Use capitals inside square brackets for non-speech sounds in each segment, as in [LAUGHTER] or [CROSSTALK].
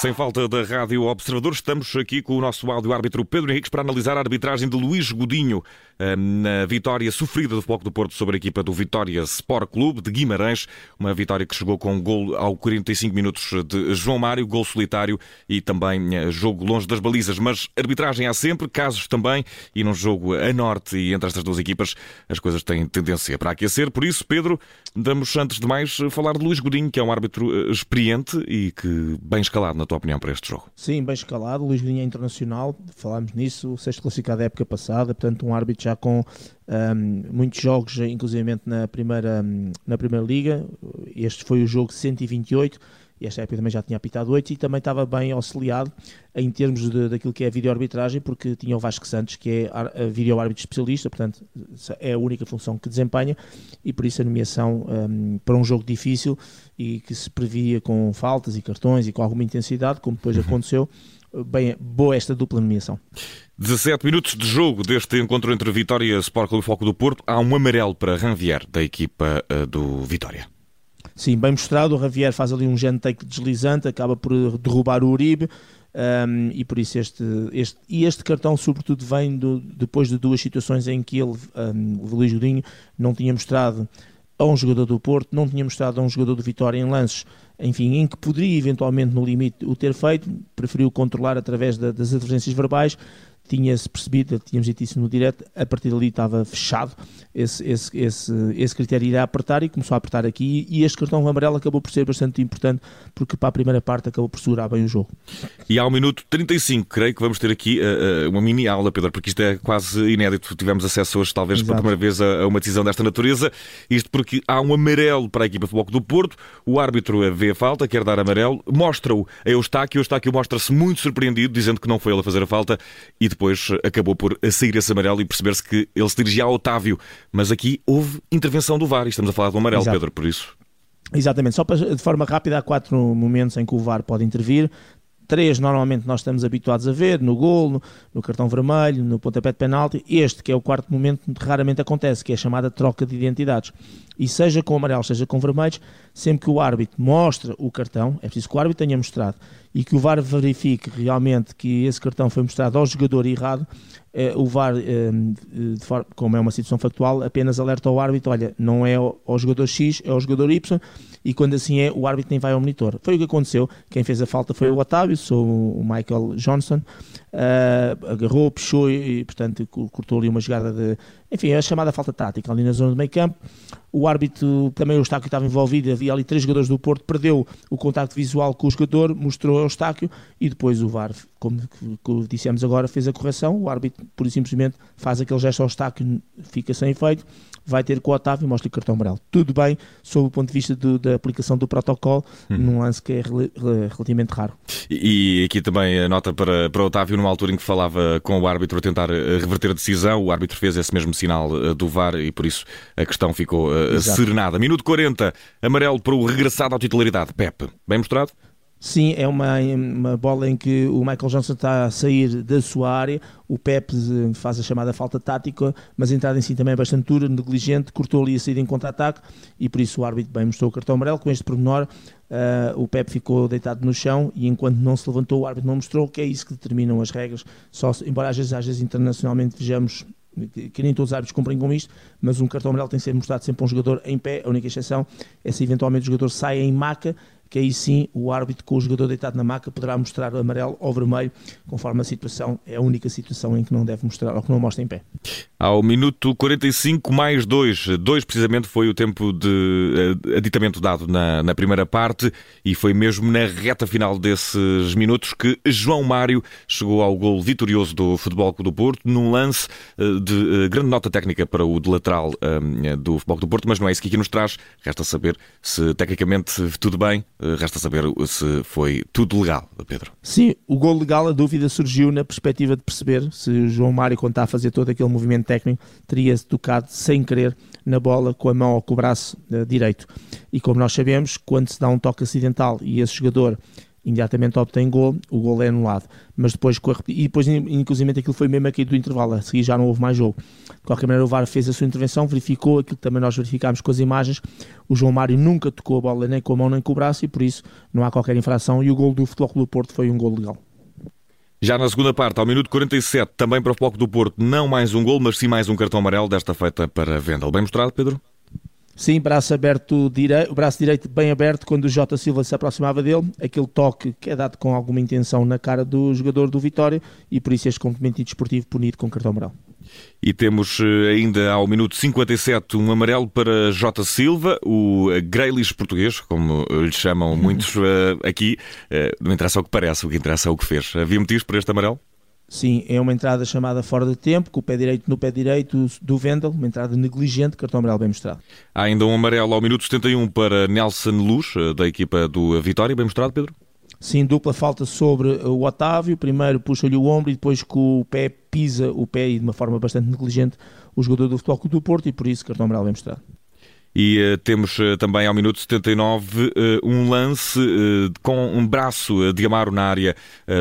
Sem falta da Rádio Observador, estamos aqui com o nosso áudio-árbitro Pedro Henriques para analisar a arbitragem de Luís Godinho eh, na vitória sofrida do Foco do Porto sobre a equipa do Vitória Sport Clube de Guimarães. Uma vitória que chegou com um gol ao 45 minutos de João Mário, gol solitário e também eh, jogo longe das balizas. Mas arbitragem há sempre, casos também, e num jogo a norte e entre estas duas equipas as coisas têm tendência para aquecer. Por isso, Pedro, vamos antes de mais falar de Luís Godinho, que é um árbitro eh, experiente e que bem escalado na tua opinião, para este jogo? Sim, bem escalado. Luís Linha é internacional, falámos nisso, sexto classificado da época passada, portanto, um árbitro já com um, muitos jogos, inclusive na primeira, na primeira Liga. Este foi o jogo 128 e esta época também já tinha apitado 8 e também estava bem auxiliado em termos de, daquilo que é a videoarbitragem, porque tinha o Vasco Santos, que é videoárbitro especialista, portanto é a única função que desempenha e por isso a nomeação um, para um jogo difícil e que se previa com faltas e cartões e com alguma intensidade, como depois uhum. aconteceu, bem, boa esta dupla nomeação. 17 minutos de jogo deste encontro entre Vitória Sport Clube e Foco do Porto. Há um amarelo para Ranvier, da equipa uh, do Vitória. Sim, bem mostrado. O Javier faz ali um take deslizante, acaba por derrubar o Uribe. Um, e por isso este, este, e este cartão sobretudo vem do, depois de duas situações em que ele, um, o Luís Godinho, não tinha mostrado a um jogador do Porto, não tinha mostrado a um jogador do Vitória em lances, enfim, em que poderia eventualmente no limite o ter feito, preferiu controlar através da, das advertências verbais, tinha-se percebido, tínhamos dito isso no direto, a partir dali estava fechado, esse, esse, esse, esse critério irá apertar e começou a apertar aqui e este cartão amarelo acabou por ser bastante importante porque para a primeira parte acabou por segurar bem o jogo. E ao minuto 35, creio que vamos ter aqui uh, uma mini aula, Pedro, porque isto é quase inédito. Tivemos acesso hoje, talvez Exato. pela primeira vez, a, a, uma decisão desta natureza. Isto porque há um amarelo para a equipa de bloco do Porto, o árbitro vê a falta, quer dar amarelo, mostra-o a Eustáquio, o Eustáquio mostra-se muito surpreendido, dizendo que não foi ele a fazer a falta e depois acabou por sair esse amarelo e perceber-se que ele se dirigia a Otávio. Mas aqui houve intervenção do VAR e estamos a falar do amarelo, Exato. Pedro, por isso. Exatamente, só para, de forma rápida, há quatro momentos em que o VAR pode intervir. Três normalmente nós estamos habituados a ver, no gol, no, no, cartão vermelho, no pontapé de penalti. Este, que é o quarto momento, raramente acontece, que é a chamada troca de identidades. E seja com amarelo, seja com vermelhos, sempre que o árbitro mostra o cartão, é preciso que o árbitro tenha mostrado, e que o VAR verifique realmente que esse cartão foi mostrado ao jogador errado, eh, o VAR, eh, forma, como é uma situação factual, apenas alerta ao árbitro, olha, não é ao, jogador X, é ao jogador Y, e quando assim é, o árbitro nem vai ao monitor. Foi o que aconteceu, quem fez a falta foi o Otávio, sou o Michael Johnson, uh, agarrou, puxou e, portanto, cortou ali uma jogada de, enfim, a chamada falta tática ali na zona do meio campo, o árbitro, também o Eustáquio estava envolvido, havia ali três jogadores do Porto, perdeu o contacto visual com o jogador, mostrou o Eustáquio e depois o VAR, como, como dissemos agora, fez a correção, o árbitro, por simplesmente, faz aquele gesto ao Eustáquio, fica sem efeito, vai ter com o Otávio e mostra o cartão amarelo. Tudo bem, sob o ponto de vista do, da aplicação do protocolo, hum. num lance que é relativamente raro. E, e, aqui também a nota para, para o Otávio, numa altura em que falava com o árbitro a tentar eh, reverter a decisão, o árbitro fez esse mesmo sinal eh, do VAR e por isso a questão ficou uh, serenada. Minuto 40, amarelo para o regressado à titularidade. Pepe, bem mostrado? Sim, é uma, uma bola em que o Michael Johnson está a sair da sua área, o Pepe faz a chamada falta tática, mas a entrada em si também é bastante dura, negligente, cortou ali a saída em contra-ataque e por isso o árbitro bem mostrou o cartão amarelo. Com este pormenor, uh, o Pepe ficou deitado no chão e enquanto não se levantou, o árbitro não mostrou, que é isso que determinam as regras. Só, embora às vezes, às vezes internacionalmente vejamos que nem todos os árbitros cumprem com isto, mas um cartão amarelo tem que ser mostrado sempre a um jogador em pé. A única exceção é se eventualmente o jogador sai em maca que aí sim o árbitro com o jogador deitado na maca poderá mostrar amarelo ou vermelho, conforme a situação, é a única situação em que não deve mostrar ou que não mostra em pé. Ao minuto 45 mais 2, 2 precisamente foi o tempo de eh, aditamento dado na, na primeira parte e foi mesmo na reta final desses minutos que João Mário chegou ao gol vitorioso do Futebol Clube do Porto num lance eh, de eh, grande nota técnica para o de lateral do Futebol Clube do Porto, mas não é isso que aqui nos traz. Resta saber se tecnicamente tudo bem, resta saber se foi tudo legal, Pedro. Sim, o gol legal, a dúvida surgiu na perspectiva de perceber se o João Mário, quando está a fazer todo aquele movimento técnico, teria tocado sem querer na bola com a mão ou com o braço uh, direito. E como nós sabemos, quando se dá um toque acidental e esse jogador imediatamente obtém gol, o gol é anulado. Mas depois, e depois, inclusive, aquilo foi mesmo aqui do intervalo, a seguir já não houve mais jogo. De qualquer maneira, o VAR fez a sua intervenção, verificou aquilo que também nós verificámos com as imagens. O João Mário nunca tocou a bola nem com a mão nem com o braço e por isso não há qualquer infração. E o gol do Futebol Clube do Porto foi um gol legal. Já na segunda parte, ao minuto 47, também para o Foco do Porto, não mais um gol, mas sim mais um cartão amarelo, desta feita para Vendel. Bem mostrado, Pedro? Sim, braço aberto, direito, o braço direito bem aberto quando o Jota Silva se aproximava dele, aquele toque que é dado com alguma intenção na cara do jogador do Vitória e por isso este complemento desportivo punido com cartão amarelo. E temos eh, ainda ao minuto 57 um amarelo para Jota Silva, o Grealish português, como lhe chamam muitos [LAUGHS] eh, aqui. Eh, não interessa o que parece, o que interessa é o que fez. Havia motivos para este amarelo? Sim, é uma entrada chamada fora de tempo, com o pé direito no pé direito do Vendel, uma entrada negligente, cartão amarelo bem mostrado. Há ainda um amarelo ao minuto 71 para Nelson Luz, da equipa do Vitória, bem mostrado, Pedro? Sim, dupla falta sobre o Otávio. Primeiro puxa-lhe o ombro e depois com o pé pisa o pé e de uma forma bastante negligente o jogador do Futebol Clube do Porto e por isso cartão amarelo bem mostrado. E uh, temos uh, também ao minuto 79 uh, um lance com um braço de Amaro na área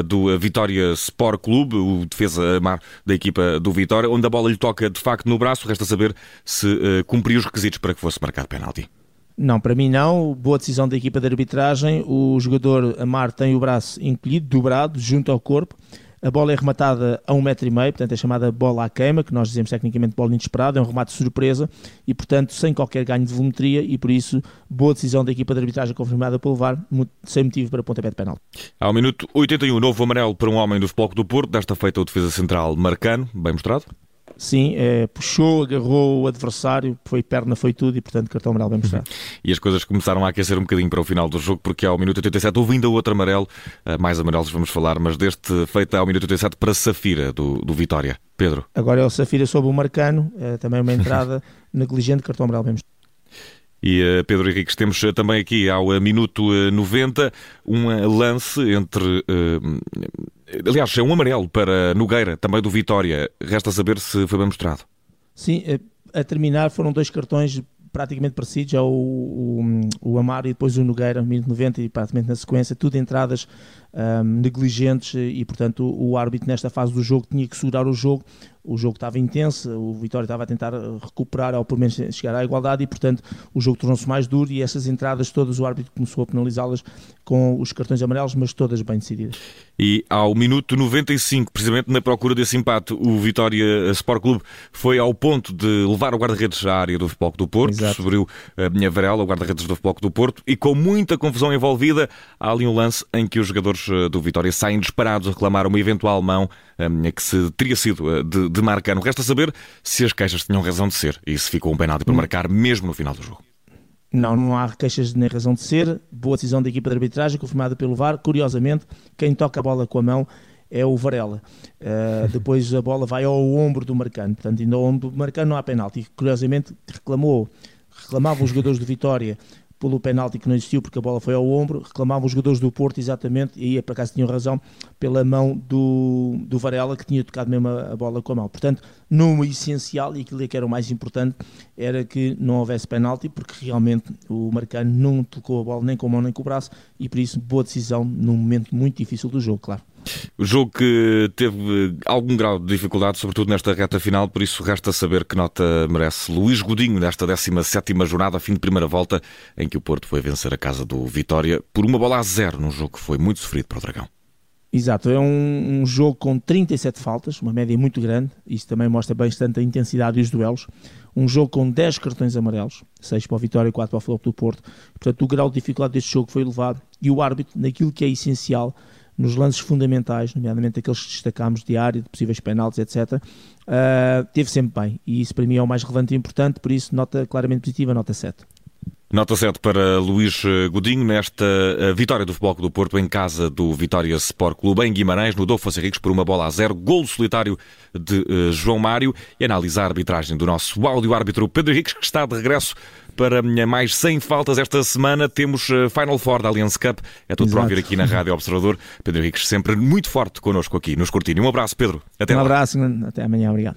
do Vitória Sport Clube, o defesa Amaro da equipa do Vitória, onde a bola lhe toca de facto no braço. Resta saber se cumpriu os requisitos para que fosse marcado penalti. Não, para mim não. Boa decisão da equipa de arbitragem. O jogador Amar tem o braço encolhido, dobrado, junto ao corpo. A bola é rematada a um metro e meio, portanto é chamada bola à queima, que nós dizemos tecnicamente bola inesperada, é um remate surpresa e, portanto, sem qualquer ganho de volumetria e, por isso, boa decisão da equipa de arbitragem confirmada pelo VAR, sem motivo para pontapé de penal. Ao minuto 81, novo amarelo para um homem do Futebol do Porto, desta feita o defesa central Marcano, bem mostrado. Sim, é, puxou, agarrou o adversário, foi perna, foi tudo e, portanto, cartão amarelo bem mostrado. Uhum. E as coisas começaram a aquecer um bocadinho para o final do jogo, porque ao minuto 87 houve ainda outro amarelo, eh, mais amarelos vamos falar, mas deste feito ao minuto 87 para Safira, do, do Vitória. Pedro. Agora é o Safira sobre o Marcano, é também uma entrada [LAUGHS] negligente, cartão amarelo bem mostrado. E uh, Pedro Henriques, temos também aqui ao minuto 90 um lance entre. Aliás, é um amarelo para Nogueira, também do Vitória. Resta saber se foi bem mostrado. Sim, a terminar foram dois cartões praticamente parecidos, é o, o, o Amaro e depois o Nogueira, minuto 90 e praticamente na sequência, tudo entradas um, negligentes e, portanto, o, o, árbitro nesta fase do jogo tinha que segurar o jogo. O jogo estava intenso, o Vitória estava a tentar recuperar ou pelo menos chegar à igualdade e, portanto, o jogo tornou-se mais duro e essas entradas todas o árbitro começou a penalizá-las com os cartões amarelos, mas todas bem decididas. E ao minuto 95, precisamente na procura desse empate, o Vitória Sport Clube foi ao ponto de levar o guarda-redes à área do Futebol do Porto, Exato. subiu a minha varela, o guarda-redes do Futebol do Porto, e com muita confusão envolvida, há ali um lance em que os jogadores jogadores eh, do Vitória saem disparados a reclamar uma eventual mão eh, que se teria sido eh, de, de Marcano. Resta saber se as queixas tinham razão de ser e se ficou um penalti para hum. marcar mesmo no final do jogo. Não, não há queixas nem razão de ser. Boa decisão da equipa de arbitragem, confirmada pelo VAR. Curiosamente, quem toca a bola com a mão é o Varela. Uh, [LAUGHS] depois a bola vai ao ombro do Marcano. Portanto, ainda ao ombro do Marcano não há penalti. Curiosamente, reclamou, reclamavam os jogadores do Vitória pelo penalti que não existiu porque a bola foi ao ombro, reclamavam os jogadores do Porto exatamente, e aí por acaso tinham razão, pela mão do, do Varela que tinha tocado mesmo a, a bola com a mão. Portanto, no essencial, e aquilo que era o mais importante, era que não houvesse penalti, porque realmente o Marcano não tocou a bola nem com a mão nem com o braço, e por isso boa decisão num momento muito difícil do jogo, claro. O jogo que teve algum grau de dificuldade, sobretudo nesta reta final, por isso resta saber que nota merece Luís Godinho nesta 17 jornada, fim de primeira volta, em que o Porto foi vencer a casa do Vitória por uma bola a zero num jogo que foi muito sofrido para o Dragão. Exato, é um, um, jogo com 37 faltas, uma média muito grande, isso também mostra bastante a intensidade e os duelos. Um jogo com 10 cartões amarelos, 6 para o Vitória e 4 para o Futebol do Porto. Portanto, o grau de dificuldade deste jogo foi elevado e o árbitro, naquilo que é essencial, nos lances fundamentais, nomeadamente aqueles que destacámos de área, de possíveis penaltis, etc., uh, ah, teve sempre bem. E isso para mim é o mais relevante e importante, por isso nota claramente positiva, nota 7. Nota 7 para Luís Godinho nesta ah, vitória do Futebol do Porto em casa do Vitória Sport Clube em Guimarães, no Dofo Henriques por uma bola a zero, golo solitário de uh, João Mário e analisar a arbitragem do nosso áudio-árbitro Pedro Henriques, que está de regresso para mais 100 faltas esta semana. Temos eh, Final Four da Allianz Cup. É tudo Exato. para ouvir aqui na Rádio Observador. Pedro Henriques sempre muito forte connosco aqui nos Cortinho. Um abraço, Pedro. Até um lá. abraço. Até amanhã. Obrigado.